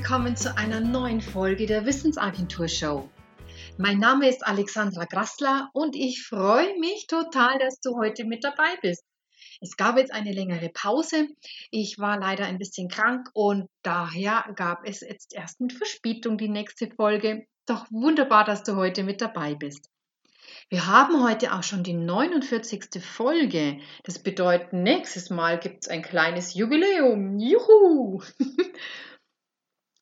Willkommen zu einer neuen Folge der Wissensagentur Show. Mein Name ist Alexandra Grassler und ich freue mich total, dass du heute mit dabei bist. Es gab jetzt eine längere Pause. Ich war leider ein bisschen krank und daher gab es jetzt erst mit Verspätung die nächste Folge. Doch wunderbar, dass du heute mit dabei bist. Wir haben heute auch schon die 49. Folge. Das bedeutet, nächstes Mal gibt es ein kleines Jubiläum. Juhu!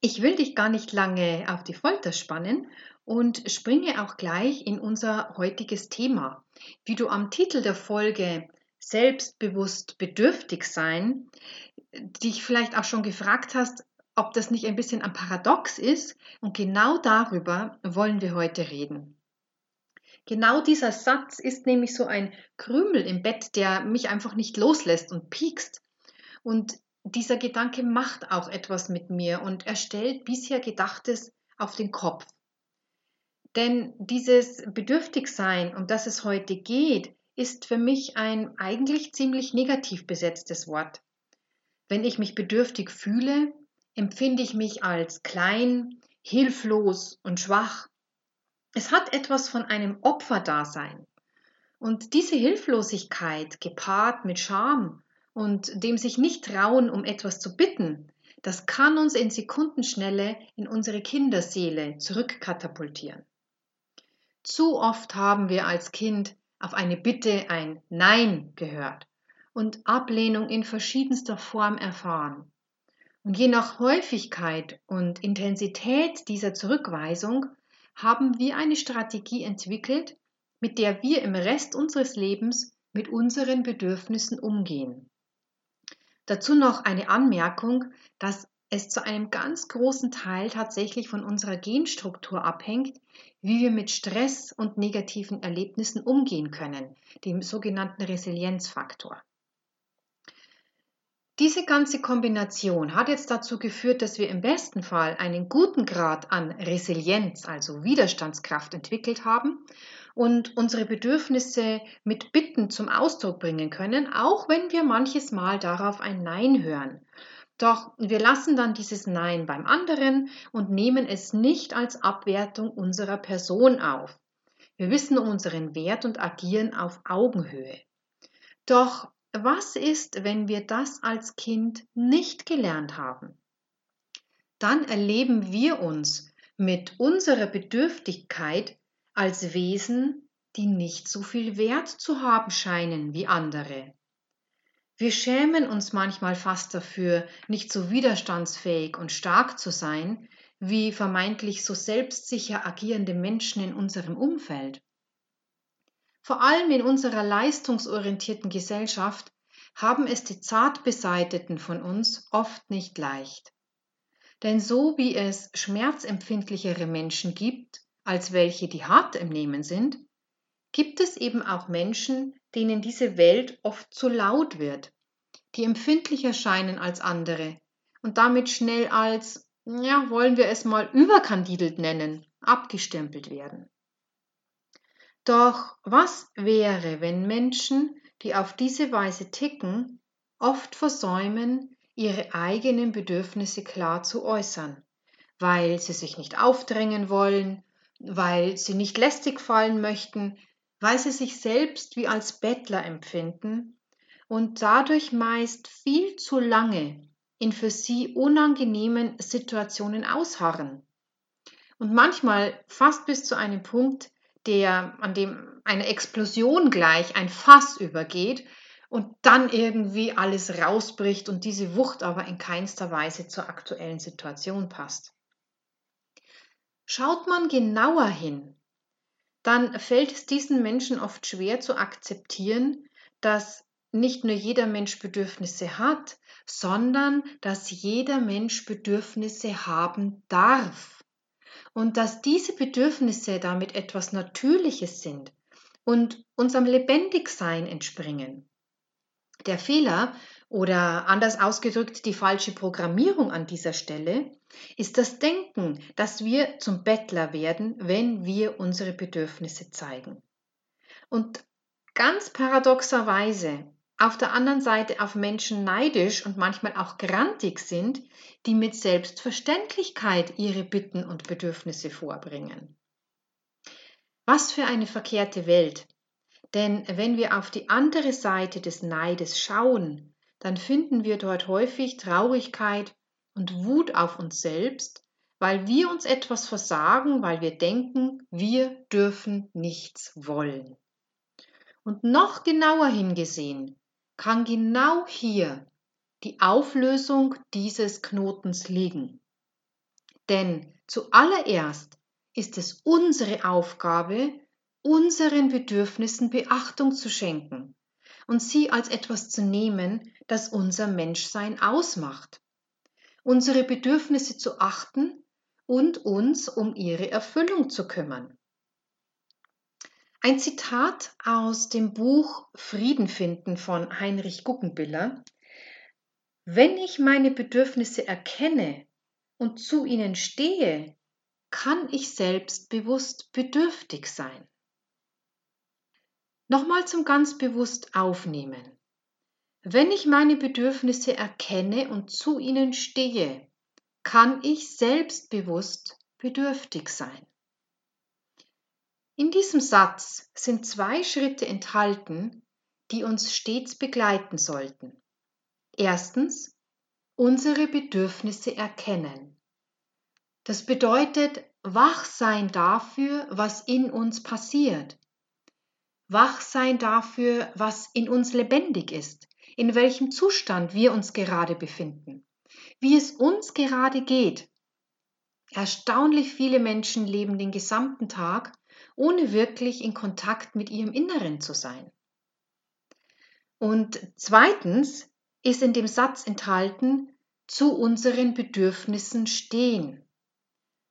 Ich will dich gar nicht lange auf die Folter spannen und springe auch gleich in unser heutiges Thema. Wie du am Titel der Folge Selbstbewusst bedürftig sein, dich vielleicht auch schon gefragt hast, ob das nicht ein bisschen ein Paradox ist. Und genau darüber wollen wir heute reden. Genau dieser Satz ist nämlich so ein Krümel im Bett, der mich einfach nicht loslässt und piekst. Und dieser Gedanke macht auch etwas mit mir und er stellt bisher Gedachtes auf den Kopf. Denn dieses Bedürftigsein, um das es heute geht, ist für mich ein eigentlich ziemlich negativ besetztes Wort. Wenn ich mich bedürftig fühle, empfinde ich mich als klein, hilflos und schwach es hat etwas von einem Opferdasein. Und diese Hilflosigkeit, gepaart mit Scham und dem sich nicht trauen, um etwas zu bitten, das kann uns in Sekundenschnelle in unsere Kinderseele zurückkatapultieren. Zu oft haben wir als Kind auf eine Bitte ein Nein gehört und Ablehnung in verschiedenster Form erfahren. Und je nach Häufigkeit und Intensität dieser Zurückweisung haben wir eine Strategie entwickelt, mit der wir im Rest unseres Lebens mit unseren Bedürfnissen umgehen. Dazu noch eine Anmerkung, dass es zu einem ganz großen Teil tatsächlich von unserer Genstruktur abhängt, wie wir mit Stress und negativen Erlebnissen umgehen können, dem sogenannten Resilienzfaktor. Diese ganze Kombination hat jetzt dazu geführt, dass wir im besten Fall einen guten Grad an Resilienz, also Widerstandskraft entwickelt haben und unsere Bedürfnisse mit Bitten zum Ausdruck bringen können, auch wenn wir manches Mal darauf ein Nein hören. Doch wir lassen dann dieses Nein beim anderen und nehmen es nicht als Abwertung unserer Person auf. Wir wissen um unseren Wert und agieren auf Augenhöhe. Doch was ist, wenn wir das als Kind nicht gelernt haben? Dann erleben wir uns mit unserer Bedürftigkeit als Wesen, die nicht so viel Wert zu haben scheinen wie andere. Wir schämen uns manchmal fast dafür, nicht so widerstandsfähig und stark zu sein wie vermeintlich so selbstsicher agierende Menschen in unserem Umfeld. Vor allem in unserer leistungsorientierten Gesellschaft haben es die zart beseiteten von uns oft nicht leicht. Denn so wie es schmerzempfindlichere Menschen gibt, als welche, die hart im Nehmen sind, gibt es eben auch Menschen, denen diese Welt oft zu laut wird, die empfindlicher scheinen als andere und damit schnell als, ja, wollen wir es mal überkandidelt nennen, abgestempelt werden. Doch was wäre, wenn Menschen, die auf diese Weise ticken, oft versäumen, ihre eigenen Bedürfnisse klar zu äußern, weil sie sich nicht aufdrängen wollen, weil sie nicht lästig fallen möchten, weil sie sich selbst wie als Bettler empfinden und dadurch meist viel zu lange in für sie unangenehmen Situationen ausharren. Und manchmal fast bis zu einem Punkt, der, an dem eine Explosion gleich ein Fass übergeht und dann irgendwie alles rausbricht und diese Wucht aber in keinster Weise zur aktuellen Situation passt. Schaut man genauer hin, dann fällt es diesen Menschen oft schwer zu akzeptieren, dass nicht nur jeder Mensch Bedürfnisse hat, sondern dass jeder Mensch Bedürfnisse haben darf und dass diese Bedürfnisse damit etwas Natürliches sind und unserem Lebendigsein entspringen. Der Fehler oder anders ausgedrückt die falsche Programmierung an dieser Stelle ist das Denken, dass wir zum Bettler werden, wenn wir unsere Bedürfnisse zeigen. Und ganz paradoxerweise auf der anderen Seite auf Menschen neidisch und manchmal auch grantig sind, die mit Selbstverständlichkeit ihre Bitten und Bedürfnisse vorbringen. Was für eine verkehrte Welt. Denn wenn wir auf die andere Seite des Neides schauen, dann finden wir dort häufig Traurigkeit und Wut auf uns selbst, weil wir uns etwas versagen, weil wir denken, wir dürfen nichts wollen. Und noch genauer hingesehen kann genau hier die Auflösung dieses Knotens liegen. Denn zuallererst ist es unsere Aufgabe, unseren Bedürfnissen Beachtung zu schenken und sie als etwas zu nehmen, das unser Menschsein ausmacht. Unsere Bedürfnisse zu achten und uns um ihre Erfüllung zu kümmern. Ein Zitat aus dem Buch Frieden finden von Heinrich Guggenbiller. Wenn ich meine Bedürfnisse erkenne und zu ihnen stehe, kann ich selbstbewusst bedürftig sein. Nochmal zum ganz bewusst aufnehmen. Wenn ich meine Bedürfnisse erkenne und zu ihnen stehe, kann ich selbstbewusst bedürftig sein. In diesem Satz sind zwei Schritte enthalten, die uns stets begleiten sollten. Erstens, unsere Bedürfnisse erkennen. Das bedeutet, wach sein dafür, was in uns passiert. Wach sein dafür, was in uns lebendig ist, in welchem Zustand wir uns gerade befinden, wie es uns gerade geht. Erstaunlich viele Menschen leben den gesamten Tag ohne wirklich in Kontakt mit ihrem Inneren zu sein. Und zweitens ist in dem Satz enthalten, zu unseren Bedürfnissen stehen.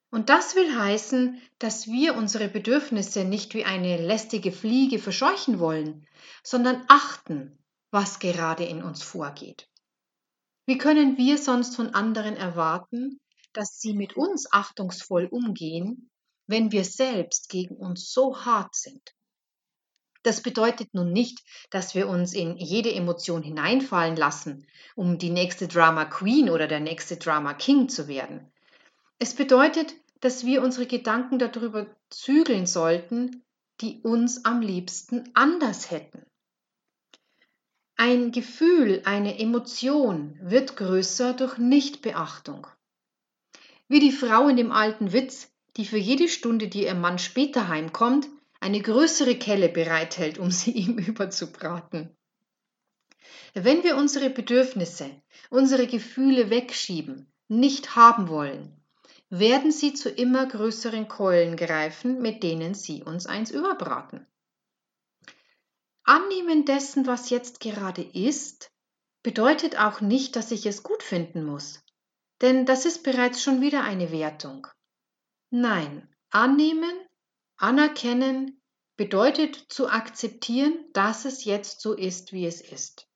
Und das will heißen, dass wir unsere Bedürfnisse nicht wie eine lästige Fliege verscheuchen wollen, sondern achten, was gerade in uns vorgeht. Wie können wir sonst von anderen erwarten, dass sie mit uns achtungsvoll umgehen, wenn wir selbst gegen uns so hart sind. Das bedeutet nun nicht, dass wir uns in jede Emotion hineinfallen lassen, um die nächste Drama Queen oder der nächste Drama King zu werden. Es bedeutet, dass wir unsere Gedanken darüber zügeln sollten, die uns am liebsten anders hätten. Ein Gefühl, eine Emotion wird größer durch Nichtbeachtung. Wie die Frau in dem alten Witz, die für jede Stunde, die ihr Mann später heimkommt, eine größere Kelle bereithält, um sie ihm überzubraten. Wenn wir unsere Bedürfnisse, unsere Gefühle wegschieben, nicht haben wollen, werden sie zu immer größeren Keulen greifen, mit denen sie uns eins überbraten. Annehmen dessen, was jetzt gerade ist, bedeutet auch nicht, dass ich es gut finden muss, denn das ist bereits schon wieder eine Wertung. Nein, annehmen, anerkennen bedeutet zu akzeptieren, dass es jetzt so ist, wie es ist.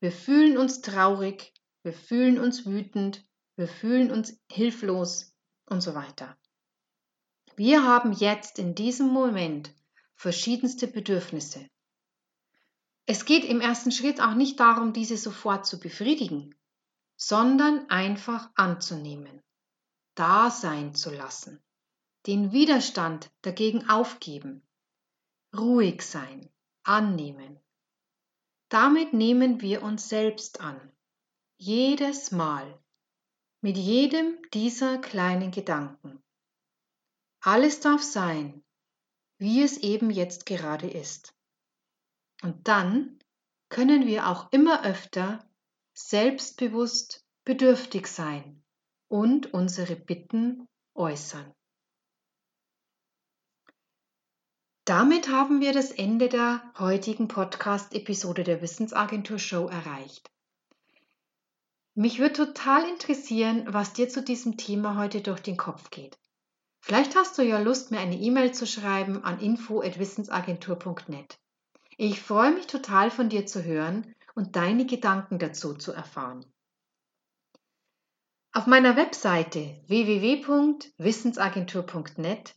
Wir fühlen uns traurig, wir fühlen uns wütend, wir fühlen uns hilflos und so weiter. Wir haben jetzt in diesem Moment verschiedenste Bedürfnisse. Es geht im ersten Schritt auch nicht darum, diese sofort zu befriedigen, sondern einfach anzunehmen da sein zu lassen, den Widerstand dagegen aufgeben, ruhig sein, annehmen. Damit nehmen wir uns selbst an, jedes Mal, mit jedem dieser kleinen Gedanken. Alles darf sein, wie es eben jetzt gerade ist. Und dann können wir auch immer öfter selbstbewusst bedürftig sein und unsere Bitten äußern. Damit haben wir das Ende der heutigen Podcast-Episode der Wissensagentur Show erreicht. Mich würde total interessieren, was dir zu diesem Thema heute durch den Kopf geht. Vielleicht hast du ja Lust, mir eine E-Mail zu schreiben an info@wissensagentur.net. Ich freue mich total von dir zu hören und deine Gedanken dazu zu erfahren. Auf meiner Webseite www.wissensagentur.net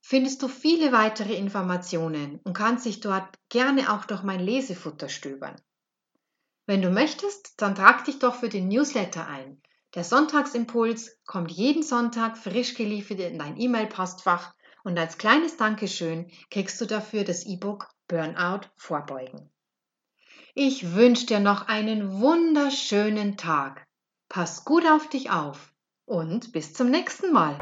findest du viele weitere Informationen und kannst dich dort gerne auch durch mein Lesefutter stöbern. Wenn du möchtest, dann trag dich doch für den Newsletter ein. Der Sonntagsimpuls kommt jeden Sonntag frisch geliefert in dein E-Mail-Postfach und als kleines Dankeschön kriegst du dafür das E-Book Burnout vorbeugen. Ich wünsche dir noch einen wunderschönen Tag. Pass gut auf dich auf und bis zum nächsten Mal.